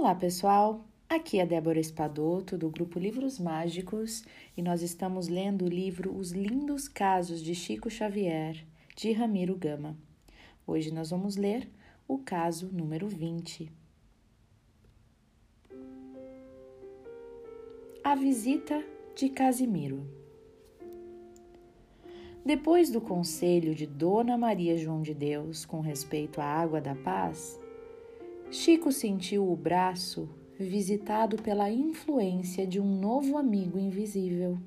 Olá, pessoal! Aqui é Débora Espadoto, do grupo Livros Mágicos, e nós estamos lendo o livro Os Lindos Casos de Chico Xavier, de Ramiro Gama. Hoje nós vamos ler o caso número 20. A visita de Casimiro. Depois do conselho de Dona Maria João de Deus com respeito à água da paz, Chico sentiu o braço visitado pela influência de um novo amigo invisível.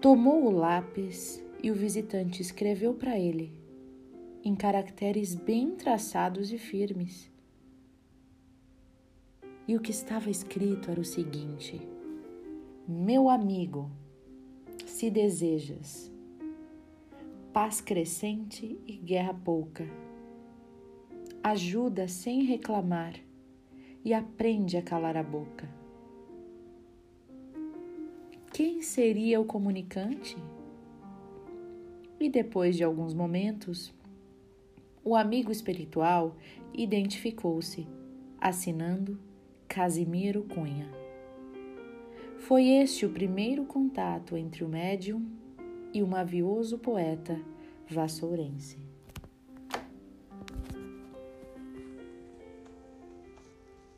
Tomou o lápis e o visitante escreveu para ele, em caracteres bem traçados e firmes. E o que estava escrito era o seguinte: Meu amigo, se desejas paz crescente e guerra pouca, ajuda sem reclamar e aprende a calar a boca. Quem seria o comunicante? E depois de alguns momentos, o amigo espiritual identificou-se, assinando Casimiro Cunha. Foi este o primeiro contato entre o médium e o mavioso poeta vassourense.